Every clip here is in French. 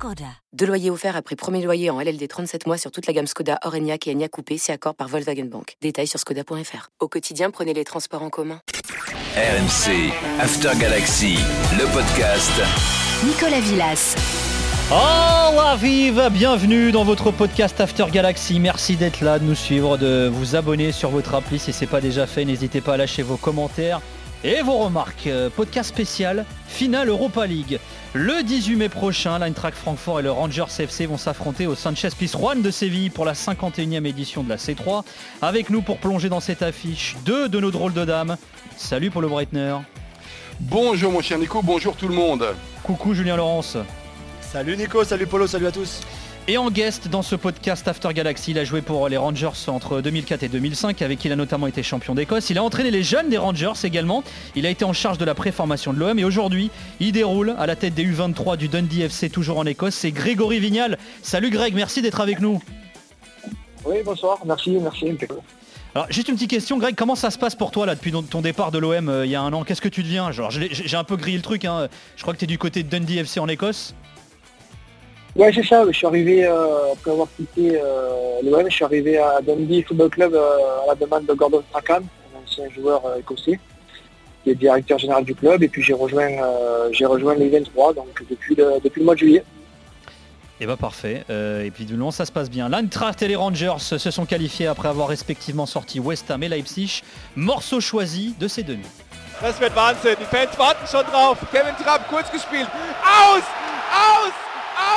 Skoda. Deux loyers offerts après premier loyer en LLD 37 mois sur toute la gamme Skoda, Orenia et Enya Coupé, c'est accord par Volkswagen Bank. Détails sur skoda.fr. Au quotidien, prenez les transports en commun. RMC, After Galaxy, le podcast. Nicolas Villas. Oh la vive Bienvenue dans votre podcast After Galaxy. Merci d'être là, de nous suivre, de vous abonner sur votre appli si ce n'est pas déjà fait. N'hésitez pas à lâcher vos commentaires et vos remarques. Euh, podcast spécial, finale Europa League. Le 18 mai prochain, l'Eintracht Francfort et le Rangers FC vont s'affronter au Sanchez Pizjuan de Séville pour la 51e édition de la C3. Avec nous pour plonger dans cette affiche, deux de nos drôles de dames. Salut Paulo Breitner. Bonjour mon cher Nico, bonjour tout le monde. Coucou Julien Laurence. Salut Nico, salut Polo, salut à tous. Et en guest dans ce podcast After Galaxy, il a joué pour les Rangers entre 2004 et 2005, avec qui il a notamment été champion d'Écosse. Il a entraîné les jeunes des Rangers également. Il a été en charge de la préformation de l'OM et aujourd'hui, il déroule à la tête des U23 du Dundee FC, toujours en Écosse. C'est Grégory Vignal. Salut Greg, merci d'être avec nous. Oui, bonsoir, merci, merci. Alors juste une petite question, Greg, comment ça se passe pour toi là depuis ton départ de l'OM euh, il y a un an? Qu'est-ce que tu deviens? Genre j'ai un peu grillé le truc, hein. je crois que tu es du côté de Dundee FC en Écosse. Ouais, c'est ça. Je suis arrivé, euh, après avoir quitté euh, l'OM, je suis arrivé à Dundee Football Club euh, à la demande de Gordon Strachan, un ancien joueur écossais, qui est directeur général du club. Et puis j'ai rejoint, j'ai rejoint les 23, donc depuis le, depuis le mois de juillet. Et eh bah ben, parfait. et puis du long ça se passe bien. L'Eintracht et les Rangers se sont qualifiés après avoir respectivement sorti West Ham et Leipzig. Morceau choisi de ces demi. Das wird Wahnsinn. Die Fans warten schon drauf. Kevin Trapp kurz gespielt. Aus! Aus!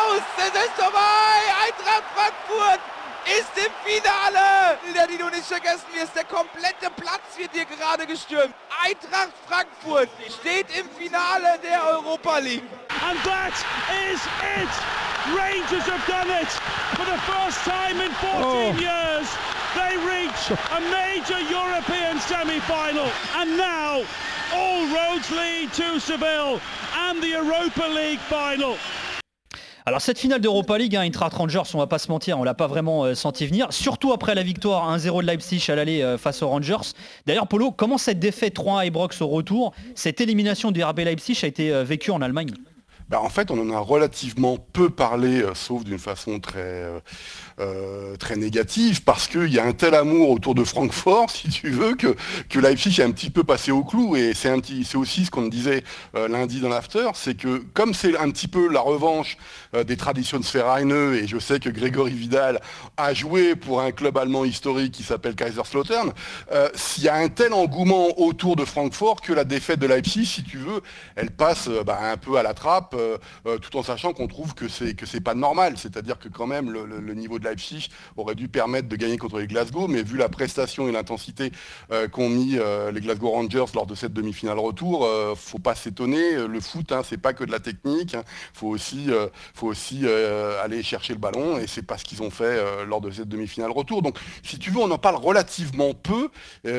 Aus! Es ist vorbei! Eintracht Frankfurt ist im Finale! Die du nicht vergessen wirst, der komplette Platz wird hier gerade gestürmt. Eintracht Frankfurt steht im Finale der Europa League. And that is it! Rangers have done it! For the first time in 14 oh. years, they reach a major European semi-final. And now, all roads lead to Seville and the Europa League final. Alors cette finale d'Europa League, hein, Eintracht Rangers, on va pas se mentir, on l'a pas vraiment euh, senti venir, surtout après la victoire 1-0 de Leipzig à l'aller euh, face aux Rangers. D'ailleurs Polo, comment cette défaite 3-1 à Ibrox au retour, cette élimination du RB Leipzig a été euh, vécue en Allemagne? Bah, en fait, on en a relativement peu parlé, sauf d'une façon très, euh, très négative parce qu'il y a un tel amour autour de Francfort, si tu veux, que, que Leipzig est un petit peu passé au clou. Et c'est, aussi ce qu'on disait euh, lundi dans l'after, c'est que comme c'est un petit peu la revanche euh, des traditions de et je sais que Grégory Vidal a joué pour un club allemand historique qui s'appelle Kaiserslautern, s'il y a un tel engouement autour de Francfort que la défaite de Leipzig, si tu veux, elle passe bah, un peu à la trappe, tout en sachant qu'on trouve que c'est, que c'est pas normal. C'est-à-dire que quand même le, niveau de Leipzig aurait dû permettre de gagner contre les Glasgow, mais vu la prestation et l'intensité euh, qu'ont mis euh, les Glasgow Rangers lors de cette demi-finale retour, euh, faut pas s'étonner. Le foot, hein, c'est pas que de la technique. Hein. faut aussi, faut aussi aller chercher le ballon, et c'est pas ce qu'ils ont fait lors de cette demi-finale retour. Donc, si tu veux, on en parle relativement peu,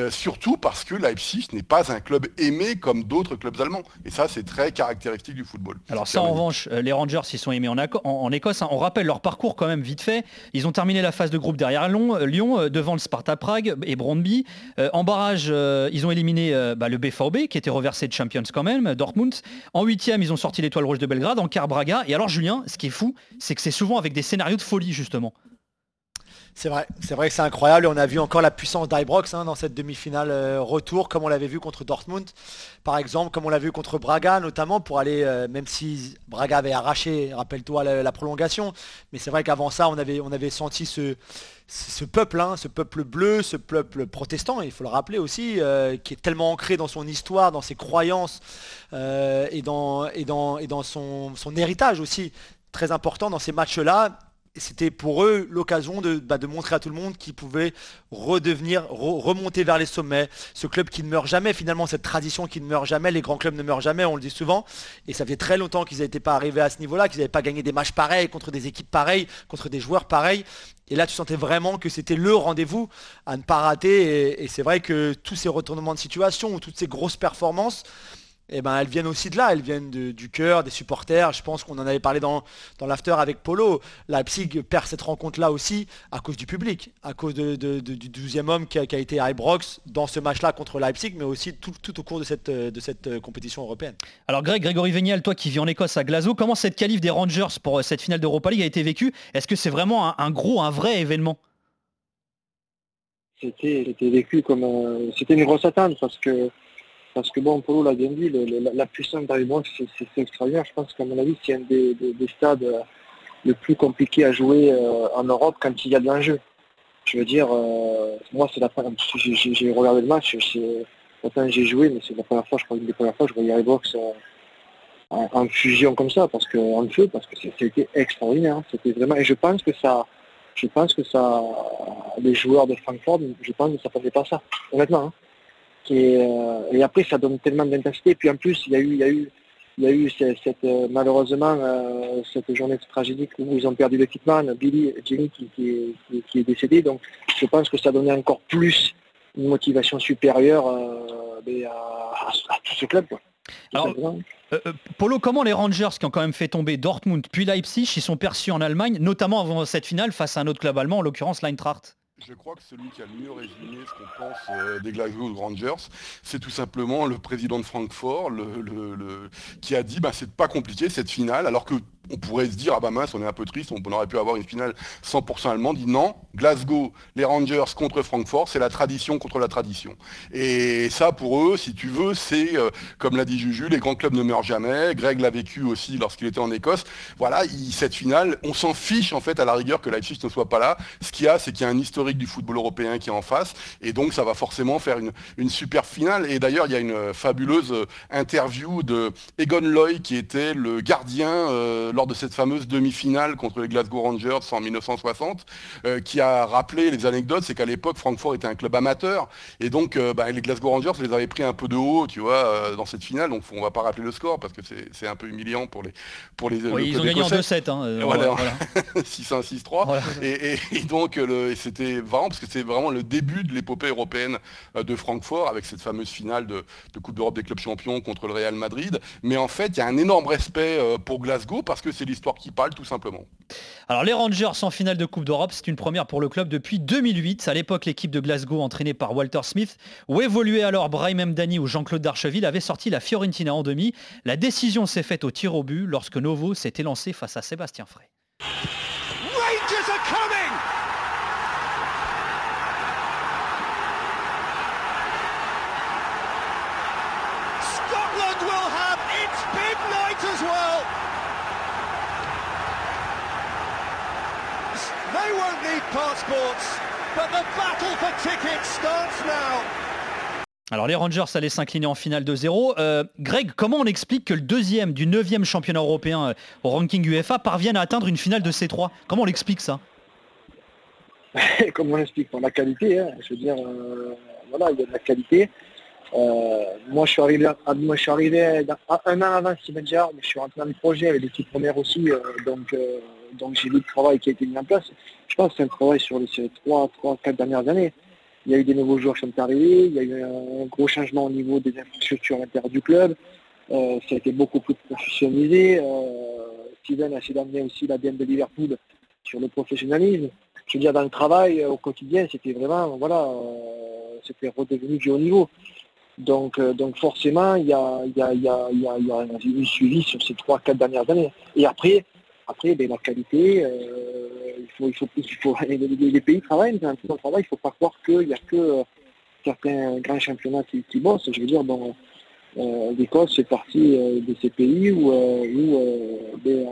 surtout parce que Leipzig n'est pas un club aimé comme d'autres clubs allemands. Et ça, c'est très caractéristique du football. Alors ça, en revanche, les Rangers, ils sont aimés en, Écosse. Hein. On rappelle leur parcours quand même vite fait. Ils ont terminé la phase de groupe derrière Lyon, euh, euh, devant le Sparta Prague et Brondby. Euh, en barrage, ils ont éliminé bah, le BVB, qui était reversé de Champions quand même, Dortmund. En huitième, ils ont sorti l'étoile rouge de Belgrade, en quart Braga. Et alors Julien, ce qui est fou, c'est que c'est souvent avec des scénarios de folie justement. C'est vrai, c'est que c'est incroyable. On a vu encore la puissance d'Ibrox hein, dans cette demi-finale euh, retour, comme on l'avait vu contre Dortmund, par exemple, comme on l'a vu contre Braga, notamment pour aller, euh, même si Braga avait arraché, rappelle-toi, la, prolongation. Mais c'est vrai qu'avant ça, on avait, senti ce, peuple, hein, ce peuple bleu, ce peuple protestant, il faut le rappeler aussi, euh, qui est tellement ancré dans son histoire, dans ses croyances et dans, et et son héritage aussi, très important dans ces matchs-là c'était pour eux l'occasion de, bah, de, montrer à tout le monde qu'ils pouvaient redevenir, remonter vers les sommets. Ce club qui ne meurt jamais, finalement, cette tradition qui ne meurt jamais. Les grands clubs ne meurent jamais, on le dit souvent. Et ça fait très longtemps qu'ils n'étaient pas arrivés à ce niveau-là, qu'ils n'avaient pas gagné des matchs pareils contre des équipes pareilles, contre des joueurs pareils. Et là, tu sentais vraiment que c'était le rendez-vous à ne pas rater. et c'est vrai que tous ces retournements de situation ou toutes ces grosses performances, eh ben, elles viennent aussi de là, elles viennent du cœur, des supporters. Je pense qu'on en avait parlé dans, dans l'after avec Polo. Leipzig perd cette rencontre-là aussi à cause du public, à cause du 12e homme qui a, été Ibrox dans ce match-là contre Leipzig, mais aussi tout, au cours de cette, de cette euh, compétition européenne. Alors Greg, Grégory Vénial, toi qui vis en Écosse à Glasgow, comment cette qualif des Rangers pour euh, cette finale d'Europa League a été vécue? Est-ce que c'est vraiment un, gros, un vrai événement? C'était vécu comme... Euh, c'était une grosse attente parce que parce que bon, Polo l'a bien dit, la, puissance d'Aribox, c'est extraordinaire. Je pense qu'à mon avis, c'est un des, stades euh, le plus compliqué à jouer euh, en Europe quand il y a de l'enjeu. Je veux dire, euh, moi, c'est la première j'ai regardé le match, j'ai joué, mais c'est la première fois, je crois, une des premières fois, je voyais Aribox en, fusion comme ça, parce que en feu, parce que c'était extraordinaire. Hein. C'était vraiment, et je pense que ça, je pense que ça, les joueurs de Francfort, je pense que ça ne passait pas ça, honnêtement. Hein. Euh, et, après, ça donne tellement d'intensité. Puis en plus, il y a eu, il y a eu, il y a eu cette, euh, malheureusement euh, cette journée tragédique où ils ont perdu l'équipement, Billy, Jenny qui, qui, est décédé. Donc je pense que ça donnait encore plus une motivation supérieure à, à, tout ce club. Alors, Polo, comment les Rangers qui ont quand même fait tomber Dortmund puis Leipzig, ils sont perçus en Allemagne, notamment avant cette finale face à un autre club allemand, en l'occurrence l'Eintracht? Je crois que celui qui a le mieux résumé ce qu'on pense euh, des Glasgow Rangers, c'est tout simplement le président de Francfort, qui a dit bah, c'est pas compliqué cette finale, alors que on pourrait se dire, ah bah mince, on est un peu triste, on aurait pu avoir une finale 100% allemande. dit non, Glasgow, les Rangers contre Francfort, c'est la tradition contre la tradition. Et ça, pour eux, si tu veux, c'est, euh, comme l'a dit Juju, les grands clubs ne meurent jamais. Greg l'a vécu aussi lorsqu'il était en Écosse. Voilà, cette finale, on s'en fiche en fait à la rigueur que Leipzig ne soit pas là. Ce qu'il y a, c'est qu'il y a un historique du football européen qui est en face. Et donc, ça va forcément faire une, super finale. Et d'ailleurs, il y a une fabuleuse euh, interview de Egon Loy, qui était le gardien. Euh, lors de cette fameuse demi-finale contre les Glasgow Rangers en 1960, euh, qui a rappelé les anecdotes, c'est qu'à l'époque, Francfort était un club amateur, et donc euh, bah, les Glasgow Rangers les avaient pris un peu de haut, tu vois, euh, dans cette finale, donc on va pas rappeler le score, parce que c'est un peu humiliant pour les... Pour les ils ont gagné en 2-7, hein, voilà, 6-1, 6-3, et, donc c'était vraiment, parce que c'est vraiment le début de l'épopée européenne de Francfort, avec cette fameuse finale de, de Coupe d'Europe des clubs champions contre le Real Madrid, mais en fait, il y a un énorme respect pour Glasgow, parce que que c'est l'histoire qui parle tout simplement. Alors les Rangers en finale de Coupe d'Europe, c'est une première pour le club depuis 2008. À l'époque, l'équipe de Glasgow entraînée par Walter Smith, où évoluait alors Brahim Mdani ou Jean-Claude Darcheville, avait sorti la Fiorentina en demi. La décision s'est faite au tir au but lorsque Novo s'est élancé face à Sébastien Frey. Alors les Rangers allaient s'incliner en finale de 0. Euh, Greg, comment on explique que le deuxième du neuvième championnat européen euh, au ranking UEFA parvienne à atteindre une finale de C3 Comment on l'explique ça? Comment on l'explique Par la qualité. Hein. Je veux dire, euh, voilà, il y a de la qualité. moi, je suis arrivé, à, moi, je suis arrivé un an avant Steven Gerrard, mais je suis rentré dans le projet avec l'équipe première aussi, donc, donc j'ai vu le travail qui a été mis en place. Je pense que c'est un travail sur les, trois, trois, quatre dernières années. Il y a eu des nouveaux joueurs qui sont arrivés, il y a eu un gros changement au niveau des infrastructures à l'intérieur du club. Euh, ça a été beaucoup plus professionnalisé. Euh, Steven a essayé d'amener aussi la de Liverpool sur le professionnalisme. Je veux dire, dans le travail, euh, au quotidien, c'était vraiment, voilà, c'était redevenu du haut niveau. Donc, donc forcément, il y a, y, a, y, a, y a suivi sur ces trois, quatre dernières années. Et après, après, ben, la qualité, il faut, il faut, il faut les, pays travaillent, mais travail, il ne faut pas croire qu'il n'y a que euh, certains grands championnats qui, bossent. Je veux dire, bon, euh, l'Écosse fait partie euh, de ces pays où, ben,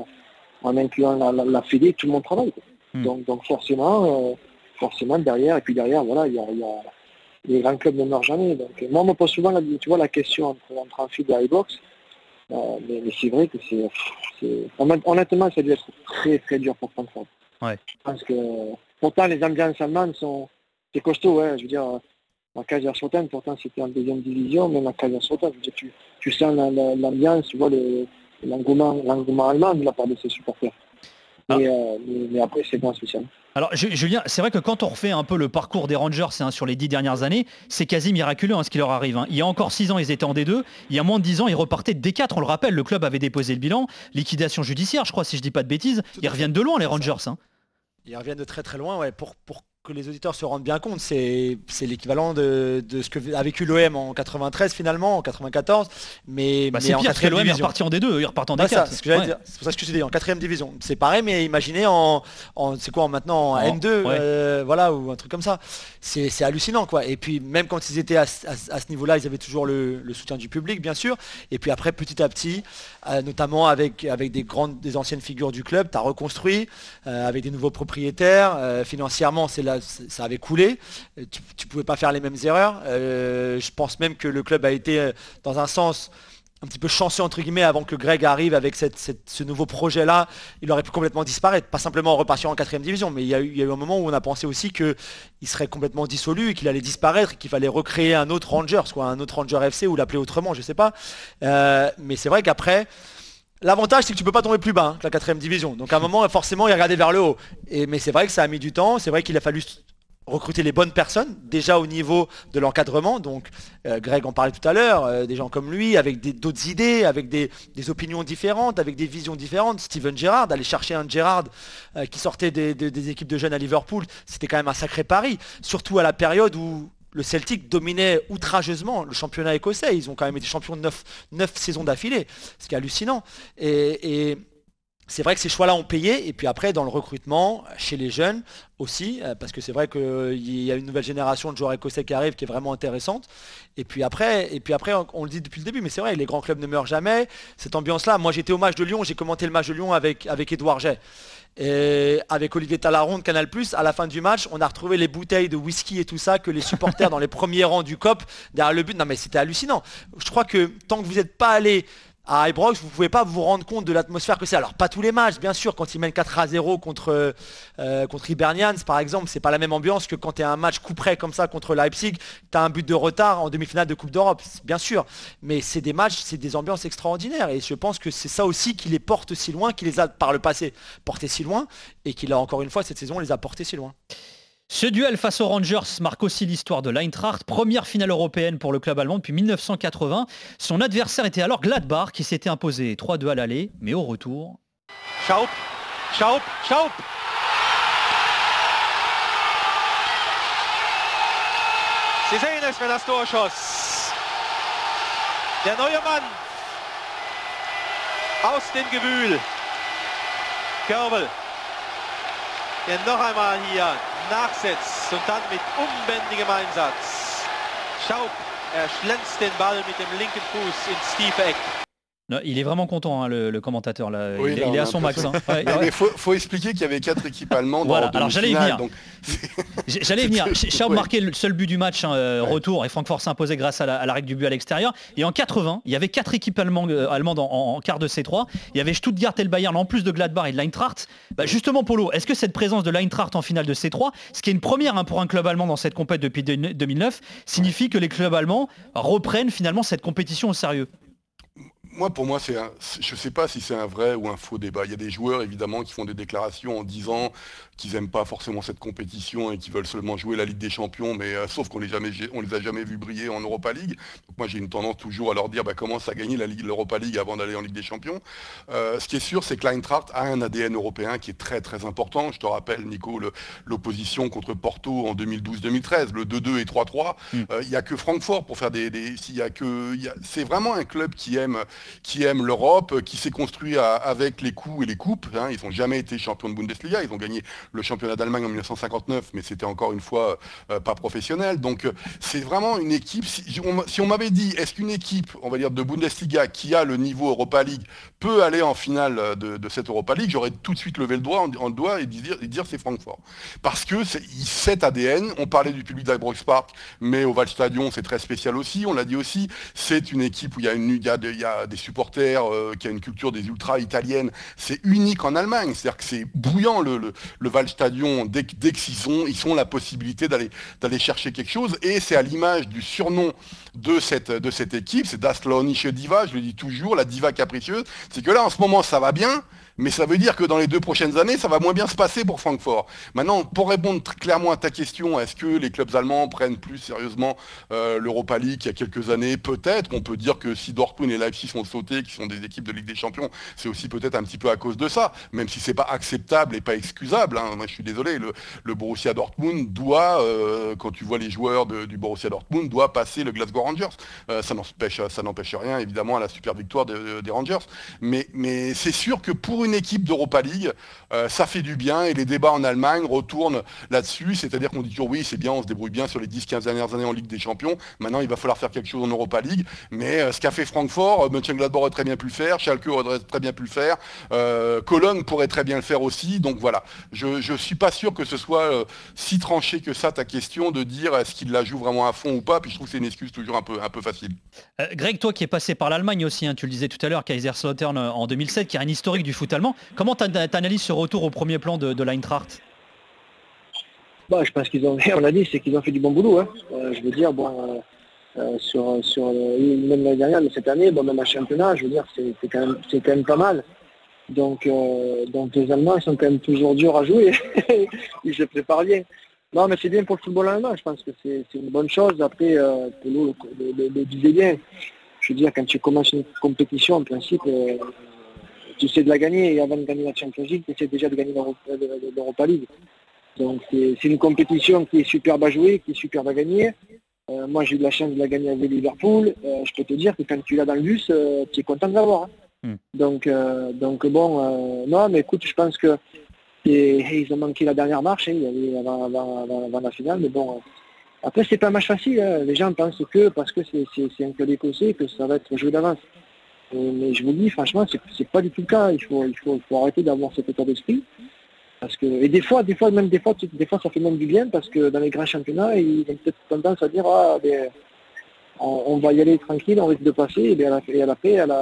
en incluant la, la, Fédé, tout le monde travaille. Hmm. Donc, donc forcément, forcément derrière, et puis derrière, voilà, il y a, les grands clubs ne meurent jamais. Donc, moi, on me pose souvent la, tu vois, la question entre, entre un et un box. mais, c'est vrai que c'est, honnêtement, ça doit être très très dur pour Francfort. Ouais. Je pense que pourtant les ambiances allemandes sont c'est costaud, ouais, je veux dire, à Kaiserslautern, pourtant c'était en deuxième division, même à Kaiserslautern, tu, tu sens la- la- l'ambiance, tu vois le- l'engouement l'engouement allemand de la part de ses supporters. Ah. Mais, euh, mais, mais après c'est pas spécial. Alors Ju- Julien, c'est vrai que quand on refait un peu le parcours des Rangers hein, sur les dix dernières années, c'est quasi miraculeux hein, ce qui leur arrive. hein. Il y a encore six ans, ils étaient en D2. Il y a moins de dix ans, ils repartaient de D4. On le rappelle, le club avait déposé le bilan. Liquidation judiciaire, je crois, si je dis pas de bêtises. Ils reviennent de loin, les Rangers. Ils reviennent de très très loin, ouais, pour, pour que les auditeurs se rendent bien compte, c'est l'équivalent de, de ce que a vécu l'OM en 93 finalement, en 94, mais, Bah, mais en pire l'OM est division. reparti en D2, ils repartent en Ouais, D4. ça, c'est ce Ouais. pour ça que je te dis en quatrième division. C'est pareil, mais imaginez en, en c'est quoi en maintenant en En- N2, ouais. euh, voilà, ou un truc comme ça. C'est hallucinant, quoi. Et puis même quand ils étaient à, ce- à ce- à ce niveau-là, ils avaient toujours le, le soutien du public, bien sûr. Et puis après, petit à petit, euh, notamment avec avec des grandes, des anciennes figures du club, tu as reconstruit euh, avec des nouveaux propriétaires. financièrement, c'est là, ça avait coulé. Euh, Tu, tu pouvais pas faire les mêmes erreurs. Euh, je pense même que le club a été euh, dans un sens un petit peu chanceux entre guillemets avant que Greg arrive avec ce nouveau projet là il aurait pu complètement disparaître pas simplement repartir en quatrième division mais il y, a eu, un moment où on a pensé aussi qu'il serait complètement dissolu qu'il allait disparaître qu'il fallait recréer un autre Rangers quoi un autre Ranger FC ou l'appeler autrement je sais pas mais c'est vrai qu'après L'avantage, c'est que tu peux pas tomber plus bas hein, que la quatrième division. Donc à un moment, forcément, il regardait vers le haut. Et, mais c'est vrai que ça a mis du temps. C'est vrai qu'il a fallu recruter les bonnes personnes, déjà au niveau de l'encadrement. Donc euh, Greg en parlait tout à l'heure, euh, des gens comme lui, avec d'autres idées, avec des, opinions différentes, avec des visions différentes. Steven Gerrard, aller chercher un Gerrard euh, qui sortait des équipes de jeunes à Liverpool, c'était quand même un sacré pari. Surtout à la période où le Celtic dominait outrageusement le championnat écossais. Ils ont quand même été champions de 9, saisons d'affilée, ce qui est hallucinant. C'est vrai que ces choix-là ont payé. Et puis après, dans le recrutement, chez les jeunes aussi, euh, parce que c'est vrai qu'il y a une nouvelle génération de joueurs écossais qui arrive qui est vraiment intéressante. Et puis après, on, le dit depuis le début, mais c'est vrai, les grands clubs ne meurent jamais. Cette ambiance-là, moi j'étais au match de Lyon, j'ai commenté le match de Lyon avec, avec Edouard Jay. Avec Olivier Talaron de Canal+, à la fin du match, on a retrouvé les bouteilles de whisky et tout ça que les supporters dans les premiers rangs du COP derrière le but. Non mais c'était hallucinant. Je crois que tant que vous n'êtes pas allé à Ibrox, vous pouvez pas vous rendre compte de l'atmosphère que c'est. Alors pas tous les matchs, bien sûr, quand ils mènent 4 à 0 contre, euh, contre Hibernians par exemple, c'est pas la même ambiance que quand tu es un match coup près comme ça contre Leipzig, tu as un but de retard en demi-finale de Coupe d'Europe, bien sûr. Mais c'est des matchs, c'est des ambiances extraordinaires. Et je pense que c'est ça aussi qui les porte si loin, qui les a par le passé portés si loin, et qui là encore une fois cette saison les a portés si loin. Ce duel face aux Rangers marque aussi l'histoire de l'Eintracht, première finale européenne pour le club allemand depuis 1980. Son adversaire était alors Gladbach qui s'était imposé 3-2 à l'aller, mais au retour. Nachsetzt und dann mit unbändigem Einsatz. Schaub, er schlänzt den Ball mit dem linken Fuß ins tiefe Eck. Non, Il est vraiment content, hein, le, le commentateur. Là. Oui, il, là, il on est à son max. hein. Ouais, ouais. faut, faut expliquer qu'il y avait quatre équipes allemandes Voilà, alors j'allais y venir. J'allais venir. Schaub marquait le seul but du match, hein, euh, retour, et Francfort s'imposait grâce à la, à la règle du but à l'extérieur. Et en 80, il y avait quatre équipes allemandes, euh, allemandes en, en- en quart de C3. Il y avait Stuttgart et le Bayern, en plus de Gladbach et de l'Eintracht. Bah, justement, Polo, est-ce que cette présence de l'Eintracht en finale de C3, ce qui est une première hein, pour un club allemand dans cette compète depuis de- 2009, signifie que les clubs allemands reprennent finalement cette compétition au sérieux? Moi, pour moi, c'est je ne sais pas si c'est un vrai ou un faux débat. Il y a des joueurs, évidemment, qui font des déclarations en disant qu'ils n'aiment pas forcément cette compétition et qui veulent seulement jouer la Ligue des Champions, mais euh, sauf qu'on les, jamais- on les a jamais vus briller en Europa League. Donc moi, j'ai une tendance toujours à leur dire, bah, commence à gagner la Ligue, l'Europa League avant d'aller en Ligue des Champions. Euh, ce qui est sûr, c'est que l'Eintracht a un ADN européen qui est très très important. Je te rappelle, Nico, l'opposition contre Porto en 2012-2013, le 2-2 et 3-3. Mm. Euh, Il n'y a que Francfort pour faire des... des- s'il y a que, il y a- c'est vraiment un club qui aime qui aime l'Europe, qui s'est construit avec les coups et les coupes. hein. Ils n'ont jamais été champions de Bundesliga. Ils ont gagné le championnat d'Allemagne en 1959, mais c'était encore une fois euh, pas professionnel. Donc euh, c'est vraiment une équipe. Si on, m'avait dit, est-ce qu'une équipe, on va dire de Bundesliga, qui a le niveau Europa League, peut aller en finale euh, de, cette Europa League, j'aurais tout de suite levé le doigt en, doigt et dire, c'est Francfort. Parce que cet ADN, on parlait du public d'Ibrox Park, mais au Waldstadion c'est très spécial aussi, on l'a dit aussi, c'est une équipe où il y a, une, il y a supporters, euh, qui a une culture des ultras italiennes, c'est unique en Allemagne. C'est-à-dire que c'est bouillant le, le, le Waldstadion dès, dès qu'ils ont, ils ont la possibilité d'aller d'aller chercher quelque chose. Et c'est à l'image du surnom de cette, de cette équipe, c'est Das Diva, je le dis toujours, la diva capricieuse. C'est que là, en ce moment, ça va bien, mais ça veut dire que dans les deux prochaines années, ça va moins bien se passer pour Francfort. Maintenant, pour répondre clairement à ta question, est-ce que les clubs allemands prennent plus sérieusement euh, l'Europa League il y a quelques années? Peut-être. On peut dire que si Dortmund et Leipzig sont sautés, qui sont des équipes de Ligue des Champions, c'est aussi peut-être un petit peu à cause de ça, même si c'est pas acceptable et pas excusable. Hein. Moi, je suis désolé, le, Borussia Dortmund doit, euh, quand tu vois les joueurs du Borussia Dortmund, doit passer le Glasgow Rangers. Euh, ça n'empêche rien, évidemment, à la super victoire des Rangers. Mais, mais c'est sûr que pour une équipe d'Europa League, euh, ça fait du bien et les débats en Allemagne retournent là-dessus, c'est-à-dire qu'on dit toujours oui, c'est bien, on se débrouille bien sur les 10-15 dernières années en Ligue des Champions, maintenant il va falloir faire quelque chose en Europa League, mais euh, ce qu'a fait Francfort, euh, Mönchengladbach aurait très bien pu le faire, Schalke aurait très bien pu le faire, Cologne pourrait très bien le faire aussi, donc voilà, je ne suis pas sûr que ce soit si tranché que ça ta question de dire est-ce qu'il la joue vraiment à fond ou pas, puis je trouve que c'est une excuse toujours un peu, un peu facile. Greg, toi qui es passé par l'Allemagne aussi, hein, tu le disais tout à l'heure, Kaiserslautern en 2007, qui a un historique du foot Comment tu analyses ce retour au premier plan de, de l'Eintracht? Bah, Je pense qu'ils ont, on l'a dit, c'est qu'ils ont fait du bon boulot. Hein. Euh, je veux dire, bon, euh, euh, sur, sur même l'année dernière, mais cette année, bon, même un championnat, je veux dire, c'est quand, même, pas mal. Donc, donc les Allemands, ils sont quand même toujours durs à jouer. ils se préparent bien. Non, mais c'est bien pour le football allemand. Je pense que c'est une bonne chose. Après, le, le, disait bien. Je veux dire, quand tu commences une compétition, en principe, tu sais de la gagner et avant de gagner la Champions League, tu essaies déjà de gagner l'Europa League. Donc c'est une compétition qui est superbe à jouer, qui est superbe à gagner. Euh, moi j'ai eu la chance de la gagner avec Liverpool. Euh, je peux te dire que quand tu l'as dans le bus, euh, tu es content de l'avoir. Hein. Hmm. Donc, donc bon, non mais écoute, je pense que ils ont manqué la dernière marche, hein, avant, la finale, mais bon. après c'est pas un match facile, hein. les gens pensent que parce que c'est un club écossais que ça va être joué d'avance. Mais je vous dis, franchement, c'est pas du tout le cas. Il faut, arrêter d'avoir cet état d'esprit. Parce que, et des fois, des fois, même des fois, des fois, ça fait même du bien parce que dans les grands championnats, ils ont peut-être tendance à dire ah, ben, on, va y aller tranquille, on risque de passer, et, bien, à, la, la,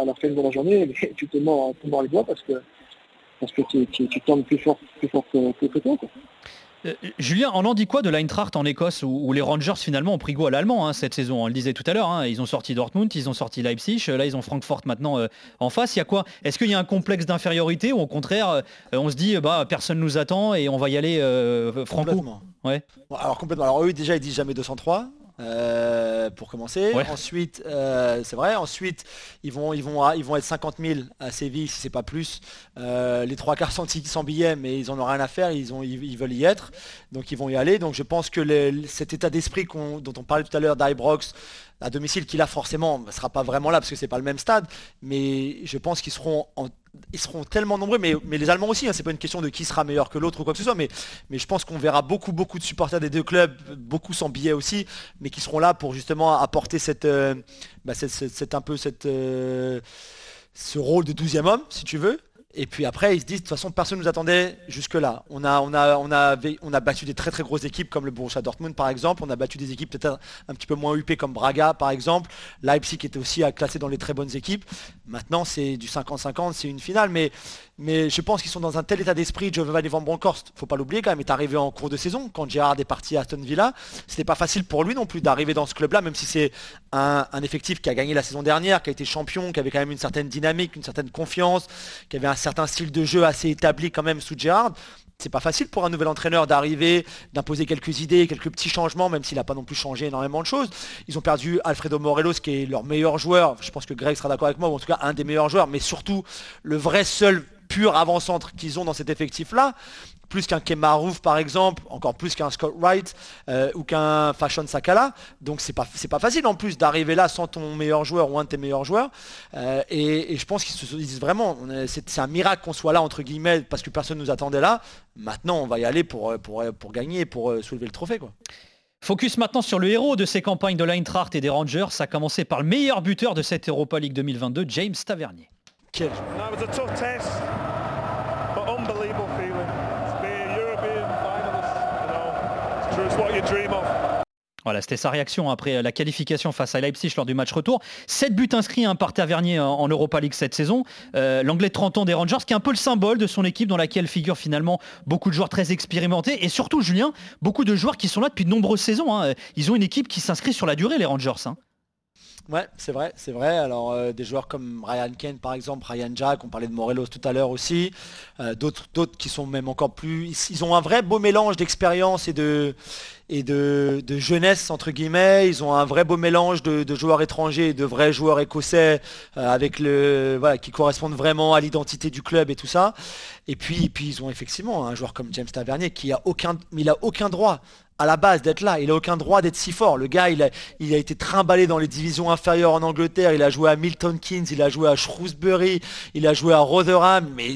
à, la, fin de la journée, tu te mords, les doigts parce que, tu, tombes plus fort, plus fort que, toi. Euh, Julien, on en dit quoi de l'Eintracht en Écosse où, les Rangers finalement ont pris goût à l'allemand hein, cette saison? On le disait tout à l'heure, hein, ils ont sorti Dortmund, ils ont sorti Leipzig, là ils ont Francfort maintenant euh, en face. Il y a quoi? Est-ce qu'il y a un complexe d'infériorité ou au contraire euh, on se dit bah personne nous attend et on va y aller franco? Ouais. alors complètement. Alors eux déjà ils disent jamais 203. Euh, pour commencer. Ensuite, euh, c'est vrai. Ensuite, ils vont, ils vont, ils vont être 50 000 à Séville, si c'est pas plus. Euh, les trois quarts sont sans billets, mais ils en ont rien à faire. Ils, ont, ils, veulent y être, donc ils vont y aller. Donc je pense que cet état d'esprit dont on parlait tout à l'heure d'Ibrox à domicile, qui là forcément ne sera pas vraiment là parce que c'est pas le même stade, mais je pense qu'ils seront tellement nombreux, mais, les Allemands aussi, hein, c'est pas une question de qui sera meilleur que l'autre ou quoi que ce soit, mais, je pense qu'on verra beaucoup, beaucoup de supporters des deux clubs, beaucoup sans billets aussi, mais qui seront là pour justement apporter cette, euh, bah, un peu euh, ce rôle de 12e homme, si tu veux. Et puis après, ils se disent, de toute façon, personne ne nous attendait jusque-là. On a, on, a, on, a, on a battu des très très grosses équipes comme le Borussia Dortmund par exemple. On a battu des équipes peut-être un, petit peu moins huppées comme Braga par exemple. Leipzig était aussi à classer dans les très bonnes équipes. Maintenant, c'est du 50-50, c'est une finale. Mais, mais je pense qu'ils sont dans un tel état d'esprit, Joe Van Bronckhorst, faut pas l'oublier quand même, est arrivé en cours de saison. Quand Gérard est parti à Aston Villa, c'était pas facile pour lui non plus d'arriver dans ce club-là, même si c'est un, un effectif qui a gagné la saison dernière, qui a été champion, qui avait quand même une certaine dynamique, une certaine confiance, qui avait un certain style de jeu assez établi quand même sous Gerrard. C'est pas facile pour un nouvel entraîneur d'arriver, d'imposer quelques idées, quelques petits changements, même s'il n'a pas non plus changé énormément de choses. Ils ont perdu Alfredo Morelos, qui est leur meilleur joueur. Je pense que Greg sera d'accord avec moi, ou en tout cas un des meilleurs joueurs, mais surtout le vrai seul pur avant-centre qu'ils ont dans cet effectif-là plus qu'un Kemarouf par exemple, encore plus qu'un Scott Wright euh, ou qu'un Fashion Sakala. Donc c'est pas pas facile en plus d'arriver là sans ton meilleur joueur ou un de tes meilleurs joueurs. Euh, et, je pense qu'ils se disent vraiment, c'est un miracle qu'on soit là entre guillemets parce que personne nous attendait là. Maintenant on va y aller pour, gagner, pour euh, soulever le trophée. Focus maintenant sur le héros de ces campagnes de l'Eintracht et des Rangers. Ça a commencé par le meilleur buteur de cette Europa League 2022, James Tavernier. Quel Voilà, c'était sa réaction après la qualification face à Leipzig lors du match retour. 7 buts inscrits hein, par Tavernier en Europa League cette saison. Euh, l'anglais de 30 ans des Rangers, qui est un peu le symbole de son équipe dans laquelle figurent finalement beaucoup de joueurs très expérimentés. Et surtout, Julien, beaucoup de joueurs qui sont là depuis de nombreuses saisons. Hein. Ils ont une équipe qui s'inscrit sur la durée, les Rangers. Hein. Ouais, c'est vrai, c'est vrai. Alors euh, des joueurs comme Ryan Kane par exemple, Ryan Jack, on parlait de Morelos tout à l'heure aussi, euh, d'autres, qui sont même encore plus. Ils ont un vrai beau mélange d'expérience et de jeunesse entre guillemets. Ils ont un vrai beau mélange de, joueurs étrangers et de vrais joueurs écossais euh, avec le qui correspondent vraiment à l'identité du club et tout ça. Et puis, puis ils ont effectivement un joueur comme James Tavernier qui a il a aucun droit à la base d'être là. Il n'a aucun droit d'être si fort. Le gars, il a, il a été trimballé dans les divisions inférieures en Angleterre. Il a joué à Milton Keynes, il a joué à Shrewsbury, il a joué à Rotherham, mais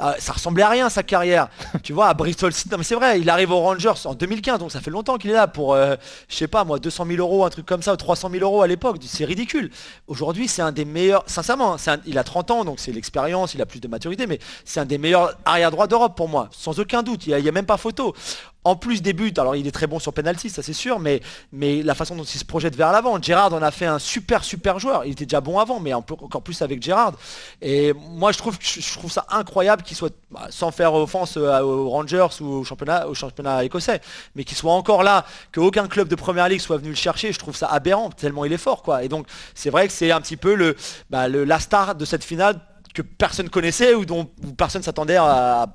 euh, ça ressemblait à rien sa carrière. tu vois, à Bristol City. Non mais c'est vrai, il arrive aux Rangers en 2015, donc ça fait longtemps qu'il est là pour, euh, je sais pas moi, 200 000 euros, un truc comme ça, ou 300 000 euros à l'époque. C'est ridicule. Aujourd'hui, c'est un des meilleurs, sincèrement, il a 30 ans, donc c'est l'expérience, il a plus de maturité, mais c'est un des meilleurs arrière droit d'Europe pour moi, sans aucun doute. Il n'y a, a, même pas photo en plus des buts, alors il est très bon sur penalty, ça c'est sûr, mais, la façon dont il se projette vers l'avant, Gérard en a fait un super super joueur. Il était déjà bon avant, mais encore plus avec Gérard. Et moi je trouve, ça incroyable qu'il soit, bah, sans faire offense euh, aux Rangers ou au championnat, écossais, mais qu'il soit encore là, qu'aucun club de première ligue soit venu le chercher. Je trouve ça aberrant, tellement il est fort. Et donc c'est vrai que c'est un petit peu le, bah, le, la star de cette finale que personne connaissait ou dont personne s'attendait à,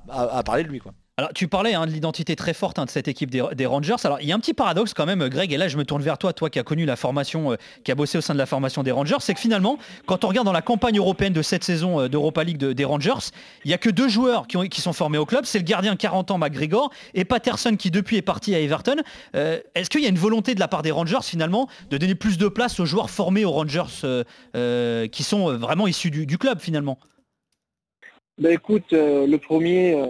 parler de lui. Alors tu parlais hein, de l'identité très forte hein, de cette équipe des, Rangers. Alors il y a un petit paradoxe quand même, Greg, et là je me tourne vers toi, toi qui as connu la formation, euh, qui a bossé au sein de la formation des Rangers, c'est que finalement, quand on regarde dans la campagne européenne de cette saison euh, d'Europa League des Rangers, il n'y a que deux joueurs qui, ont, qui sont formés au club, c'est le gardien 40 ans McGregor et Patterson qui depuis est parti à Everton. Euh, est-ce qu'il y a une volonté de la part des Rangers finalement de donner plus de place aux joueurs formés aux Rangers qui sont vraiment issus du club finalement? Ben écoute, euh, le premier, euh,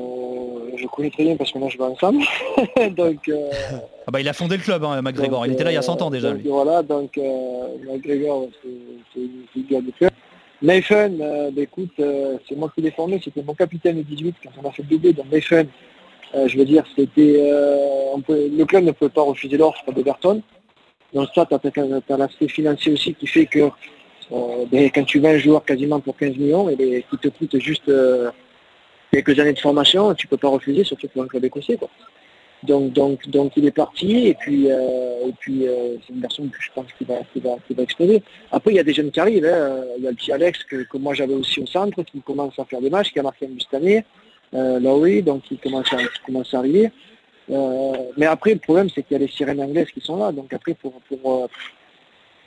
je connais très bien parce qu'on je vais ensemble. donc, euh, ah bah il a fondé le club, hein, McGregor. il était là il y a 100 ans déjà. Voilà, donc McGregor, c'est le gars du club. Nathan, ben écoute, c'est moi qui l'ai formé, c'était mon capitaine de 18 quand on a fait le bébé. Donc Nathan, je veux dire, c'était, le club ne peut pas refuser l'offre d'Everton. Donc ça, tu as l'aspect financier aussi qui fait que euh, ben, quand tu vends un joueur quasiment pour 15 millions et qui te coûte juste euh, quelques années de formation, tu ne peux pas refuser, surtout pour un club écossais. Donc, donc, donc il est parti et puis, euh, puis c'est une personne que je pense qui va, qui va, qui va exploser. Après, il y a des jeunes qui arrivent. Hein. Il y a le petit Alex que, moi j'avais aussi au centre qui commence à faire des matchs, qui a marqué un but cette année. Laurie, donc il commence à, commence à arriver. mais après, le problème, c'est qu'il y a les sirènes anglaises qui sont là. Donc après, pour,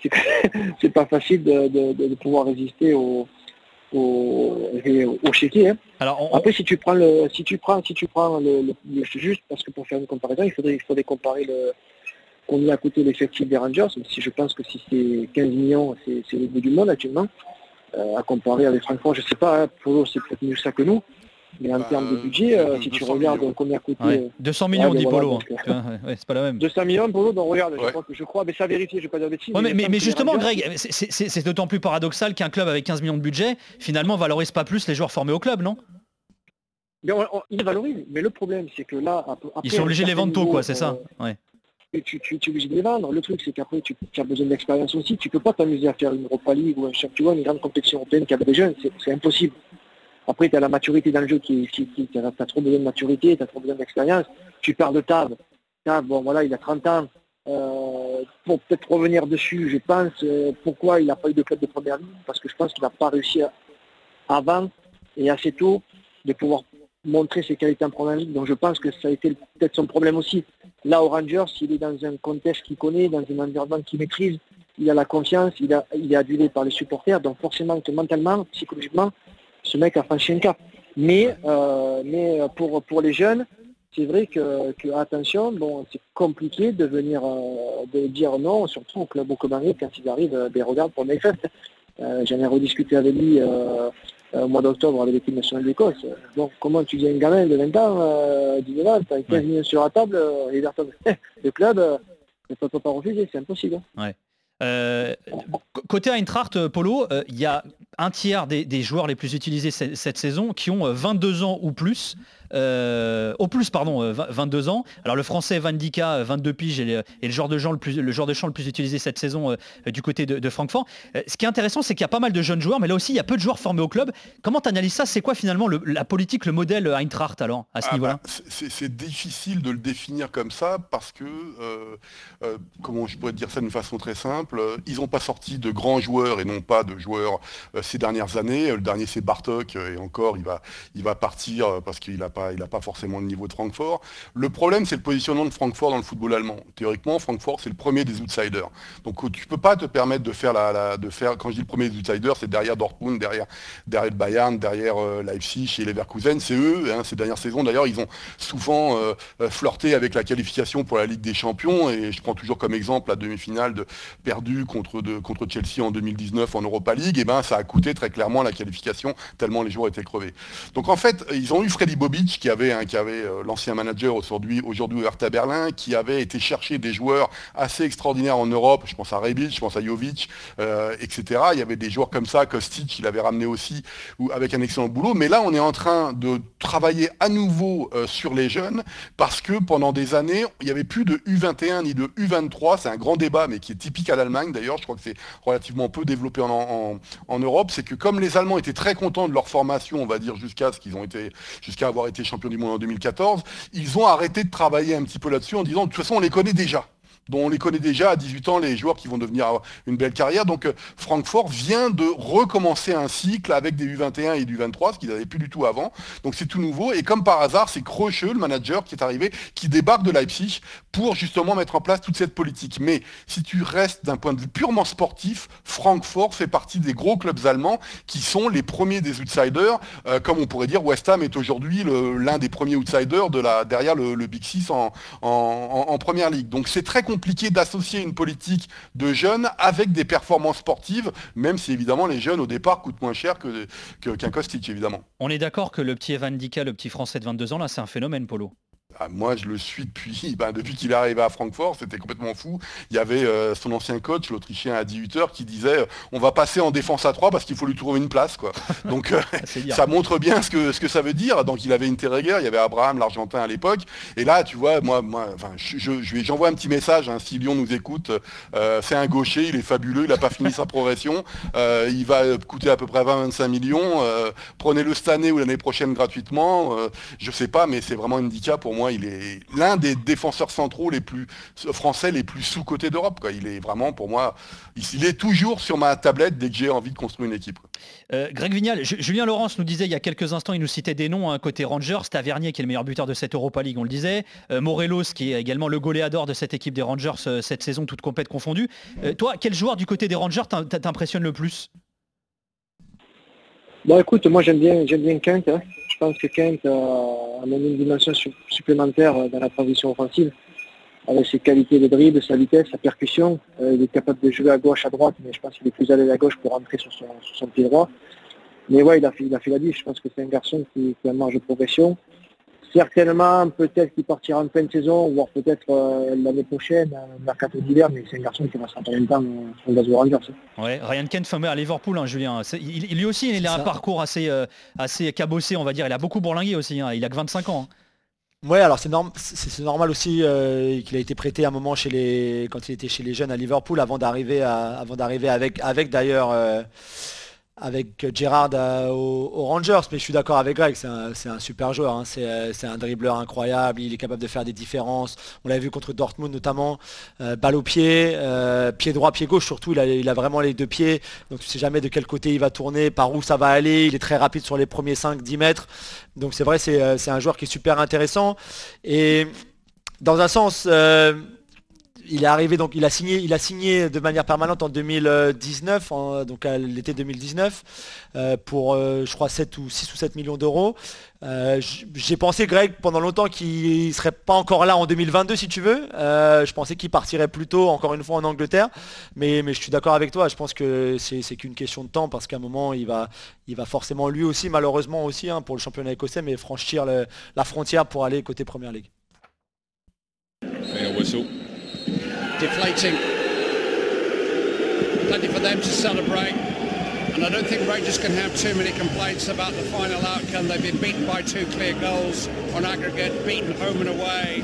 c'est pas facile de, pouvoir résister au, au, au chéquier. Hein. Alors Après, si tu prends le, si tu prends, si tu prends le, juste parce que pour faire une comparaison, il faudrait, il faudrait comparer le qu'on a à côté l'effectif des Rangers. si je pense que si c'est 15 millions, c'est le bout du monde actuellement. Euh, à comparer avec Francfort, je sais pas, hein, pour eux c'est peut-être mieux ça que nous. Mais en termes de budget, euh, si tu regardes combien a coûté... 200 millions, dit Polo. Hein. c'est pas la même. 200 millions, Polo, donc regarde, je, crois que, je crois, mais ça vérifie, je vais pas dire bêtises. mais, mais, justement, Greg, c'est d'autant plus paradoxal qu'un club avec 15 millions de budget, finalement, valorise pas plus les joueurs formés au club, non? Il valorise, mais le problème, c'est que là... Ils sont obligés de les vendre tôt, quoi, c'est ça? euh, ouais. Tu, tu, es obligé de les vendre. Le truc, c'est qu'après, tu, as besoin d'expérience aussi. Tu peux pas t'amuser à faire une Europa League ou un championnat, une grande compétition européenne qui a des jeunes. C'est impossible. Après, tu as la maturité dans le jeu qui, qui, tu as, trop besoin de maturité, tu as trop besoin d'expérience. Tu parles de Tab. Tab, bon voilà, il a 30 ans. Euh, pour peut-être revenir dessus, je pense, euh, pourquoi il n'a pas eu de club de première ligne, parce que je pense qu'il n'a pas réussi avant et assez tôt de pouvoir montrer ses qualités en première ligne. Donc je pense que ça a été peut-être son problème aussi. Là, au Rangers, il est dans un contexte qu'il connaît, dans un environnement qu'il maîtrise, il a la confiance, il, il est adulé par les supporters, donc forcément que mentalement, psychologiquement, ce mec a franchi un cap. Mais, euh, mais pour, pour les jeunes, c'est vrai que, attention, bon, c'est compliqué de venir euh, de dire non, surtout au club au quand ils arrivent, euh, ben, regarde pour fêtes. J'en ai rediscuté avec lui au mois d'octobre avec l'équipe nationale d'Écosse. Donc comment tu dis un gamin de 20 ans, 19 ans, tu as 15 minutes sur la table, le club ne peut pas refuser, c'est impossible. Hein. Euh, côté Eintracht, euh, Polo, il euh, y a un tiers des, joueurs les plus utilisés cette, saison qui ont 22 ans ou plus. Euh, au plus pardon, 22 ans. Alors le français Van Dika, 22 piges, et le, genre de champ le plus, le genre de champ le plus utilisé cette saison du côté de, Francfort. ce qui est intéressant, c'est qu'il y a pas mal de jeunes joueurs, mais là aussi il y a peu de joueurs formés au club. Comment tu analyses ça? C'est quoi finalement la politique, le modèle Eintracht alors à ce ah niveau-là? bah, C'est difficile de le définir comme ça parce que, comment je pourrais dire ça d'une façon très simple, ils n'ont pas sorti de grands joueurs et non pas de joueurs ces dernières années. Le dernier c'est Bartok et encore il va, il va partir parce qu'il n'a pas, il pas forcément le niveau de Francfort. Le problème c'est le positionnement de Francfort dans le football allemand. Théoriquement, Francfort c'est le premier des outsiders. Donc tu ne peux pas te permettre de faire la, quand je dis le premier des outsiders, c'est derrière Dortmund, derrière, Bayern, derrière euh, Leipzig et Leverkusen, c'est eux. Hein, ces dernières saisons d'ailleurs, ils ont souvent euh, euh, flirté avec la qualification pour la Ligue des Champions et je prends toujours comme exemple la demi-finale de, perdue contre, Chelsea en 2019 en Europa League. Et ben ça a coûté très clairement la qualification tellement les joueurs étaient crevés. Donc en fait, ils ont eu Freddy Bobic qui avait, qui avait l'ancien manager aujourd'hui, aujourd'hui au Hertha Berlin, qui avait été chercher des joueurs assez extraordinaires en Europe. Je pense à Rebic, je pense à Jovic, etc. Il y avait des joueurs comme ça, Kostic, il avait ramené aussi, avec un excellent boulot. Mais là, on est en train de travailler à nouveau sur les jeunes parce que pendant des années, il n'y avait plus de U21 ni de U23. C'est un grand débat, mais qui est typique à l'Allemagne d'ailleurs. Je crois que c'est relativement peu développé en, Europe. C'est que comme les Allemands étaient très contents de leur formation, on va dire jusqu'à ce qu'ils ont été, jusqu'à avoir été champions du monde en 2014, ils ont arrêté de travailler un petit peu là-dessus en disant de toute façon on les connaît déjà dont on les connaît déjà à 18 ans, les joueurs qui vont devenir une belle carrière. Donc euh, Francfort vient de recommencer un cycle avec des U21 et du 23, ce qu'ils n'avaient plus du tout avant. Donc c'est tout nouveau. Et comme par hasard, c'est Crocheux, le manager, qui est arrivé, qui débarque de Leipzig pour justement mettre en place toute cette politique. Mais si tu restes d'un point de vue purement sportif, Francfort fait partie des gros clubs allemands qui sont les premiers des outsiders. Euh, comme on pourrait dire, West Ham est aujourd'hui l'un des premiers outsiders de la, derrière le, Big Six en, en première ligue. Donc c'est très compliqué d'associer une politique de jeunes avec des performances sportives, même si évidemment les jeunes au départ coûtent moins cher qu'un que, qu'un Kostic évidemment. On est d'accord que le petit Evan Dika, le petit français de 22 ans, là c'est un phénomène Polo? Ah, moi, je le suis depuis, ben, depuis qu'il est arrivé à Francfort, c'était complètement fou. Il y avait euh, son ancien coach, l'Autrichien à 18h, qui disait euh, on va passer en défense à 3 parce qu'il faut lui trouver une place. Quoi. Donc euh, ça montre bien ce que, ce que ça veut dire. Donc il avait Interreger, il y avait Abraham, l'Argentin à l'époque. Et là, tu vois, moi, moi j'envoie un petit message, hein, si Lyon nous écoute, c'est un gaucher, il est fabuleux, il n'a pas fini sa progression, il va coûter à peu près 20-25 millions. Prenez-le cette année ou l'année prochaine gratuitement. je sais pas, mais c'est vraiment un handicap pour moi il est l'un des défenseurs centraux les plus français les plus sous-cotés d'Europe. Il est vraiment, pour moi, il est toujours sur ma tablette dès que j'ai envie de construire une équipe. Euh, Greg Vignal, Julien Laurence nous disait il y a quelques instants, il nous citait des noms, hein, côté Rangers, Tavernier qui est le meilleur buteur de cette Europa League, on le disait, euh, Morelos qui est également le goléador de cette équipe des Rangers euh, cette saison, toute compète confondue. toi, quel joueur du côté des Rangers t'impressionne le plus? Bon écoute, moi j'aime bien j'aime bien Kent. Hein pense que Kent a amené une dimension supplémentaire euh, dans la transition offensive. Avec ses qualités de dribble, sa vitesse, sa percussion. Euh, il est capable de jouer à gauche, à droite, mais je pense qu'il est plus l'aise à gauche pour rentrer sur son, pied droit. Mais ouais, il a fait, la vie. Je pense que c'est un garçon qui, qui a marge de progression certainement, peut-être qu'il partira en fin de saison, voire peut-être euh, l'année prochaine, euh, mercato d'hiver, mais c'est un garçon qui restera pas longtemps en Glasgow Rangers. Ouais, Ryan Kent fameux à Liverpool, hein, Julien. Il, lui aussi, il a un parcours assez, euh, assez cabossé, on va dire. Il a beaucoup bourlingué aussi. Hein. Il a que 25 ans. Hein. Ouais, alors c'est normal aussi qu'il a été prêté un moment chez les, quand il était chez les jeunes à Liverpool, avant d'arriver, avant d'arriver avec, avec d'ailleurs avec Gerrard aux, Rangers, mais je suis d'accord avec Greg, c'est un, super joueur, hein. c'est un dribbleur incroyable, il est capable de faire des différences, on l'a vu contre Dortmund notamment, euh, balle au pied, euh, pied droit, pied gauche surtout, il a, vraiment les deux pieds, donc tu sais jamais de quel côté il va tourner, par où ça va aller, il est très rapide sur les premiers 5-10 mètres, donc c'est vrai, euh, c'est un joueur qui est super intéressant, et dans un sens il est arrivé donc il a signé il a signé de manière permanente en 2019 donc à l'été 2019 euh, pour euh, je crois 7 ou 6 ou 7 millions d'euros. Euh, j'ai pensé Greg pendant longtemps qu'il serait pas encore là en 2022 si tu veux. Je pensais qu'il partirait plus tôt encore une fois en Angleterre. Mais, je suis d'accord avec toi. Je pense que c'est qu'une question de temps parce qu'à un moment il va il va forcément lui aussi malheureusement aussi hein, pour le championnat écossais mais franchir la frontière pour aller côté première ligue deflating. Plenty for them to celebrate. And I don't think Rangers can have too many complaints about the final outcome. They've been beaten by two clear goals on aggregate, beaten home and away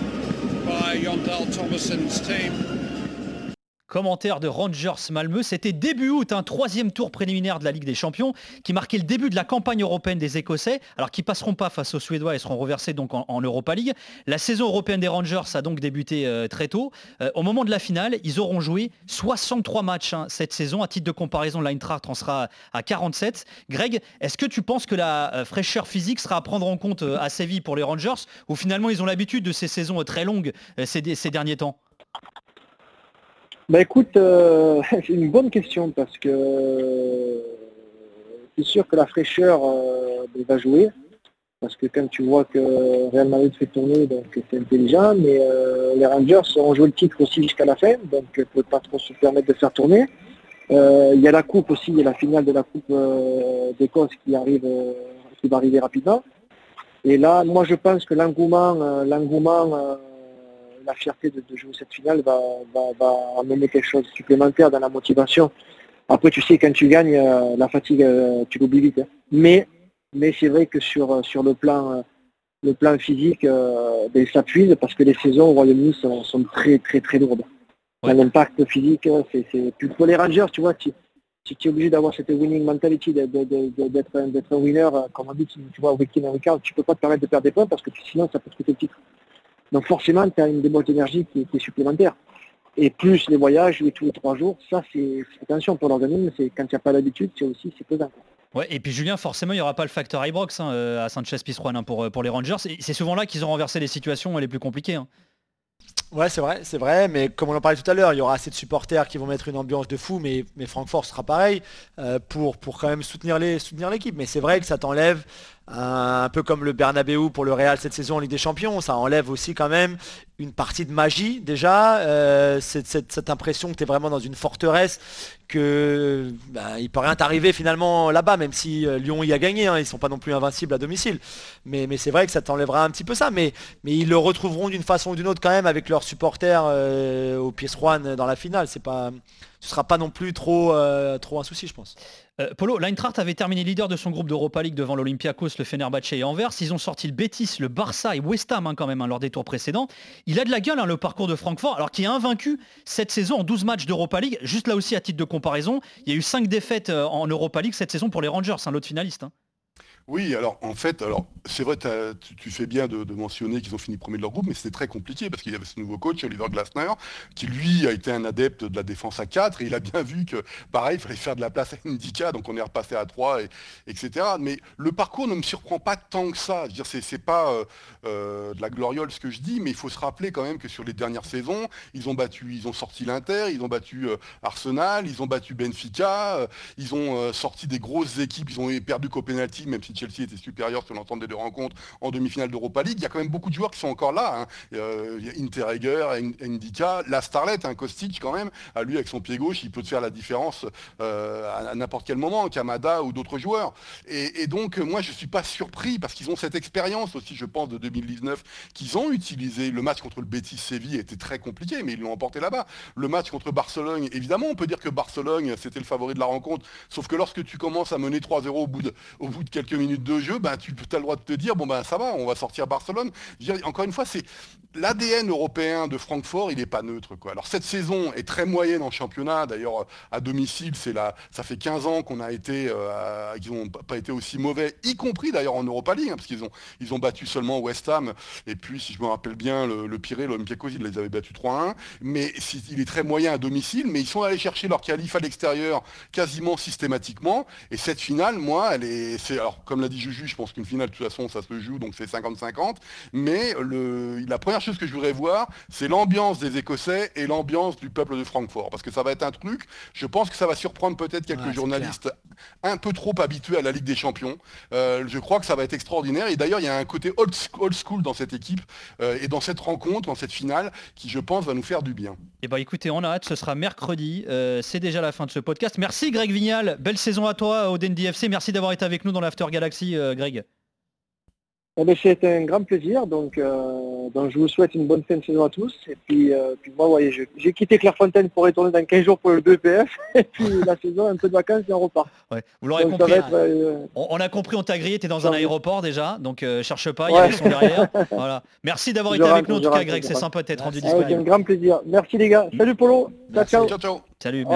by Jon Dahl Thomason's team. Commentaire de Rangers Malmö, c'était début août, un troisième tour préliminaire de la Ligue des Champions qui marquait le début de la campagne européenne des Écossais, alors qui passeront pas face aux Suédois et seront reversés donc en, Europa League. La saison européenne des Rangers a donc débuté euh, très tôt. Euh, au moment de la finale, ils auront joué 63 matchs hein, cette saison. À titre de comparaison, l'Eintracht en sera à 47. Greg, est-ce que tu penses que la euh, fraîcheur physique sera à prendre en compte à Séville pour les Rangers ou finalement ils ont l'habitude de ces saisons très longues ces derniers temps? Bah écoute, euh, c'est une bonne question parce que euh, c'est sûr que la fraîcheur euh, va jouer. Parce que quand tu vois que Real Madrid fait tourner, donc c'est intelligent, mais les Rangers ont joué le titre aussi jusqu'à la fin, donc il ne peut pas trop se permettre de faire tourner. Il y a la coupe aussi, il y a la finale de la coupe d'Écosse qui arrive, qui va arriver rapidement. Et là, moi je pense que l'engouement, l'engouement la fierté de, jouer cette finale va, amener quelque chose de supplémentaire dans la motivation. Après, tu sais, quand tu gagnes, euh, la fatigue, euh, tu l'oublies vite. Hein. Mais, mais c'est vrai que sur, sur le, plan, le plan physique, euh, ben, ça puise parce que les saisons au Royaume-Uni sont, très, très, très lourdes. L'impact physique, c'est, pour les Rangers, tu vois, tu, tu, es obligé d'avoir cette winning mentality, d'être, un winner, comme on dit, tu vois, week-in week-end, tu peux pas te permettre de perdre des points parce que sinon ça peut te coûter le titre. Donc forcément, tu as une dépense d'énergie qui, est supplémentaire. Et plus les voyages tous les trois jours, ça c'est attention pour l'organisme, c'est quand il n'y a pas l'habitude, c'est aussi c'est pesant. Ouais, et puis Julien, forcément, il n'y aura pas le facteur Ibrox hein, euh, à Sanchez Pizjuan hein, pour, euh, pour les Rangers. C'est souvent là qu'ils ont renversé les situations les plus compliquées. Hein. Ouais, c'est vrai, c'est vrai, mais comme on en parlait tout à l'heure, il y aura assez de supporters qui vont mettre une ambiance de fou, mais, mais Francfort sera pareil euh, pour, pour quand même soutenir l'équipe. Soutenir mais c'est vrai que ça t'enlève un peu comme le Bernabeu pour le Real cette saison en Ligue des Champions, ça enlève aussi quand même une partie de magie déjà, euh, cette, impression que tu es vraiment dans une forteresse, que bah, il peut rien t'arriver finalement là-bas, même si euh, Lyon y a gagné, hein, ils sont pas non plus invincibles à domicile. Mais, c'est vrai que ça t'enlèvera un petit peu ça, mais, ils le retrouveront d'une façon ou d'une autre quand même avec leurs supporters euh, au Juan dans la finale. C'est pas, ce sera pas non plus trop, trop un souci, je pense. Euh, Polo, l'Eintracht avait terminé leader de son groupe d'Europa League devant l'Olympiakos, le Fenerbahce et Anvers. Ils ont sorti le Betis, le Barça et West Ham hein, quand même hein, lors des tours précédents. Il a de la gueule hein, le parcours de Francfort, alors qu'il est invaincu cette saison en 12 matchs d'Europa League. Juste là aussi à titre de comparaison, il y a eu 5 défaites euh, en Europa League cette saison pour les Rangers, l'autre finaliste. Oui, alors en fait, alors c'est vrai, tu, fais bien de, mentionner qu'ils ont fini premier de leur groupe, mais c'était très compliqué parce qu'il y avait ce nouveau coach, Oliver Glasner, qui lui a été un adepte de la défense à 4 et il a bien vu que, pareil, il fallait faire de la place à Indica, donc on est repassé à 3, et, etc. Mais le parcours ne me surprend pas tant que ça. Je veux dire, c'est pas euh, euh, de la gloriole ce que je dis, mais il faut se rappeler quand même que sur les dernières saisons, ils ont battu, ils ont sorti l'Inter, ils ont battu euh, Arsenal, ils ont battu Benfica, ils ont sorti des grosses équipes, ils ont perdu qu'au penalty, même si Chelsea était supérieur sur l'ensemble des deux rencontres en demi-finale d'Europa League. Il y a quand même beaucoup de joueurs qui sont encore là. Hein. Euh, il la Starlet, un Kostic quand même, à lui avec son pied gauche, il peut te faire la différence euh, à, n'importe quel moment, Kamada ou d'autres joueurs. Et, donc moi je ne suis pas surpris parce qu'ils ont cette expérience aussi, je pense, de 2019 qu'ils ont utilisé. Le match contre le Betis Séville était très compliqué, mais ils l'ont emporté là-bas. Le match contre Barcelone, évidemment, on peut dire que Barcelone c'était le favori de la rencontre, sauf que lorsque tu commences à mener 3-0 au bout de, au bout de quelques minutes de jeu, ben, tu as le droit de te dire, bon ben ça va, on va sortir Barcelone. encore une fois, c'est l'ADN européen de Francfort, il n'est pas neutre. Quoi. Alors cette saison est très moyenne en championnat, d'ailleurs à domicile, c'est là, ça fait 15 ans qu'on a été, euh, qu'ils n'ont pas été aussi mauvais, y compris d'ailleurs en Europa League, hein, parce qu'ils ont, ils ont battu seulement West Ham, et puis si je me rappelle bien, le, le Piré, l'Olympiakos, ils les avaient battus 3-1, mais il est très moyen à domicile, mais ils sont allés chercher leur qualif à l'extérieur quasiment systématiquement, et cette finale, moi, elle est, c'est, alors comme l'a dit Juju, je pense qu'une finale, de toute façon, ça se joue, donc c'est 50-50, mais le, la première chose que je voudrais voir, c'est l'ambiance des Écossais et l'ambiance du peuple de Francfort. Parce que ça va être un truc, je pense que ça va surprendre peut-être quelques journalistes un peu trop habitués à la Ligue des Champions. Euh, je crois que ça va être extraordinaire. Et d'ailleurs, il y a un côté old, school dans cette équipe euh, et dans cette rencontre, dans cette finale, qui, je pense, va nous faire du bien. Et eh ben, écoutez, on a hâte, ce sera mercredi. Euh, c'est déjà la fin de ce podcast. Merci Greg Vignal. Belle saison à toi au DNDFC. Merci d'avoir été avec nous dans l'After Galaxy, Greg. Eh ben, c'est un grand plaisir. Donc, donc je vous souhaite une bonne fin de saison à tous. Et puis, puis moi, voyez, j'ai quitté Clairefontaine pour retourner dans 15 jours pour le BPF. Et puis la saison, un peu de vacances et on repart. Vous l'aurez compris. Hein. on, a compris, on t'a grillé, tu es dans un aéroport déjà, donc cherche pas, il y a son derrière. voilà. Merci d'avoir été avec nous en tout cas, Greg, c'est sympa d'être rendu disponible. Avec un grand plaisir. Merci les gars. Salut Polo. ciao. ciao. Salut,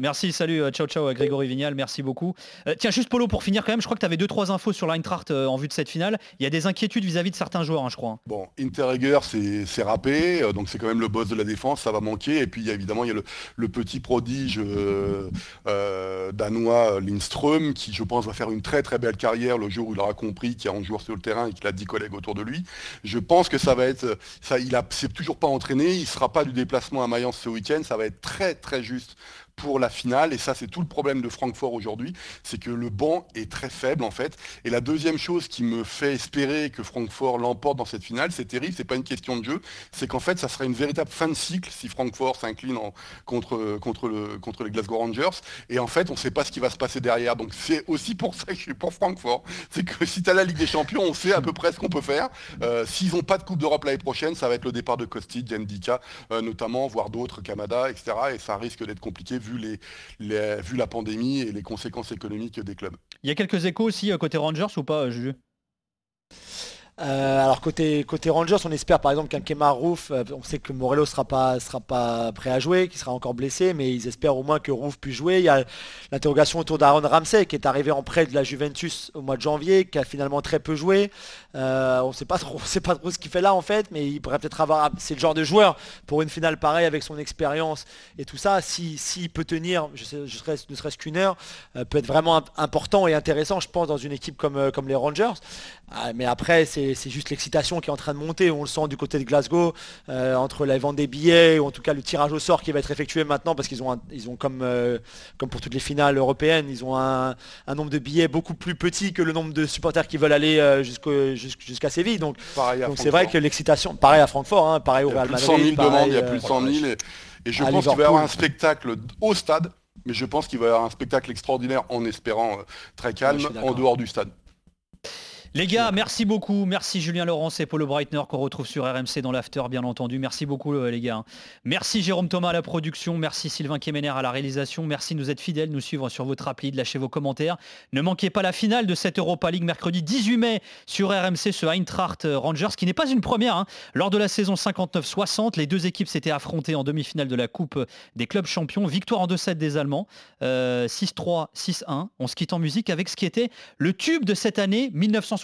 merci. salut, euh, ciao ciao Grégory Vignal, merci beaucoup. Euh, tiens, juste Polo pour finir quand même, je crois que tu avais deux trois infos sur l'Eintracht euh, en vue de cette finale. Il y a des inquiétudes vis-à-vis de certains joueurs, hein, je crois. Bon, Interreger c'est râpé, donc c'est quand même le boss de la défense, ça va manquer. Et puis évidemment, il y a le, petit prodige danois Lindström, qui je pense va faire une très très belle carrière le jour où il aura compris qu'il y a un joueur sur le terrain et qu'il a 10 collègues autour de lui. Je pense que ça va être, ça, il a, toujours pas entraîné, il sera pas du déplacement à Mayence ce week-end, ça va être très très juste pour la finale. Et ça, c'est tout le problème de Francfort aujourd'hui, c'est que le banc est très faible en fait. Et la deuxième chose qui me fait espérer que Francfort l'emporte dans cette finale, c'est terrible, c'est pas une question de jeu, c'est qu'en fait, ça serait une véritable fin de cycle si Francfort s'incline contre, contre, le, contre les Glasgow Rangers. Et en fait, on ne sait pas ce qui va se passer derrière. Donc c'est aussi pour ça que je suis pour Francfort. C'est que si tu as la Ligue des Champions, on sait à peu près ce qu'on peut faire. Euh, s'ils n'ont pas de Coupe d'Europe l'année prochaine, ça va être le départ de Kostic, Jendika euh, notamment, voire d'autres, Kamada, etc. Et ça risque d'être compliqué vu la pandémie et les conséquences économiques des clubs. Il y a quelques échos aussi euh, côté Rangers ou pas, Juju? Euh, alors côté, côté Rangers, on espère par exemple qu'un Kemar Roof, euh, on sait que Morello sera pas, sera pas prêt à jouer, qu'il sera encore blessé, mais ils espèrent au moins que Roof puisse jouer. Il y a l'interrogation autour d'Aaron Ramsey qui est arrivé en prêt de la Juventus au mois de janvier, qui a finalement très peu joué. Euh, on trop, sait pas trop ce qu'il fait là en fait, mais il pourrait peut-être avoir. C'est le genre de joueur pour une finale pareille avec son expérience et tout ça. S'il si, peut tenir, ne serait-ce qu'une heure, peut être vraiment important et intéressant, je pense, dans une équipe comme, comme les Rangers. Ah, mais après, c'est juste l'excitation qui est en train de monter. On le sent du côté de Glasgow, euh, entre la vente des billets, ou en tout cas le tirage au sort qui va être effectué maintenant, parce qu'ils ont, ils ont comme, euh, comme pour toutes les finales européennes, ils ont un, nombre de billets beaucoup plus petit que le nombre de supporters qui veulent aller euh, jusqu'à Séville. Donc c'est vrai que l'excitation, pareil à Francfort, hein, pareil au Real Madrid. Il y a plus de 100 000 demandes, il y a plus de 100 000. Et, je pense qu'il va y avoir un spectacle au stade mais je pense qu'il va y avoir un spectacle extraordinaire en espérant très calme en dehors du stade. Les gars, merci beaucoup. Merci Julien Laurence et Paulo Breitner qu'on retrouve sur RMC dans l'after, bien entendu. Merci beaucoup euh, les gars. Merci Jérôme Thomas à la production. Merci Sylvain Kemener à la réalisation. Merci de nous être fidèles, nous suivre sur votre appli, de lâcher vos commentaires. Ne manquez pas la finale de cette Europa League mercredi 18 mai sur RMC, ce Eintracht Rangers, qui n'est pas une première. Hein. Lors de la saison 59-60, les deux équipes s'étaient affrontées en demi-finale de la Coupe des clubs champions. Victoire en 2-7 des Allemands. 6-3, euh, 6-1. On se quitte en musique avec ce qui était le tube de cette année 1960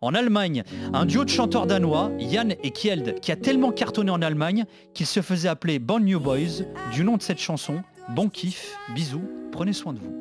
en Allemagne. Un duo de chanteurs danois, Jan et Kjeld, qui a tellement cartonné en Allemagne qu'il se faisait appeler Bon New Boys du nom de cette chanson. Bon kiff, bisous, prenez soin de vous.